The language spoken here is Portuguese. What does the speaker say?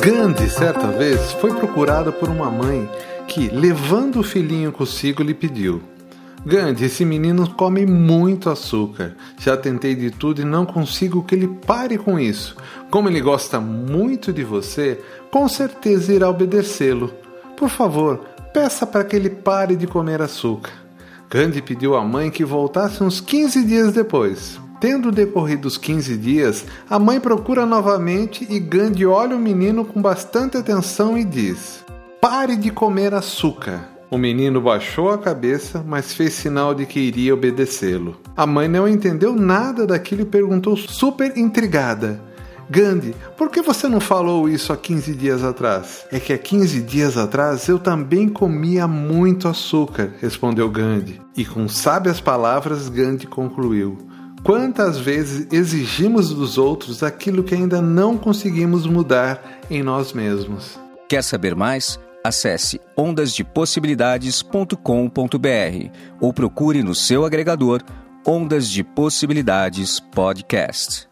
Gandhi, certa vez, foi procurado por uma mãe que, levando o filhinho consigo, lhe pediu: Gandhi, esse menino come muito açúcar. Já tentei de tudo e não consigo que ele pare com isso. Como ele gosta muito de você, com certeza irá obedecê-lo. Por favor, peça para que ele pare de comer açúcar. Gandhi pediu à mãe que voltasse uns 15 dias depois. Tendo decorrido os 15 dias, a mãe procura novamente e Gandhi olha o menino com bastante atenção e diz: Pare de comer açúcar. O menino baixou a cabeça, mas fez sinal de que iria obedecê-lo. A mãe não entendeu nada daquilo e perguntou, super intrigada: Gandhi, por que você não falou isso há 15 dias atrás? É que há 15 dias atrás eu também comia muito açúcar, respondeu Gandhi. E com sábias palavras, Gandhi concluiu: Quantas vezes exigimos dos outros aquilo que ainda não conseguimos mudar em nós mesmos? Quer saber mais? Acesse ondasdepossibilidades.com.br ou procure no seu agregador Ondas de Possibilidades Podcast.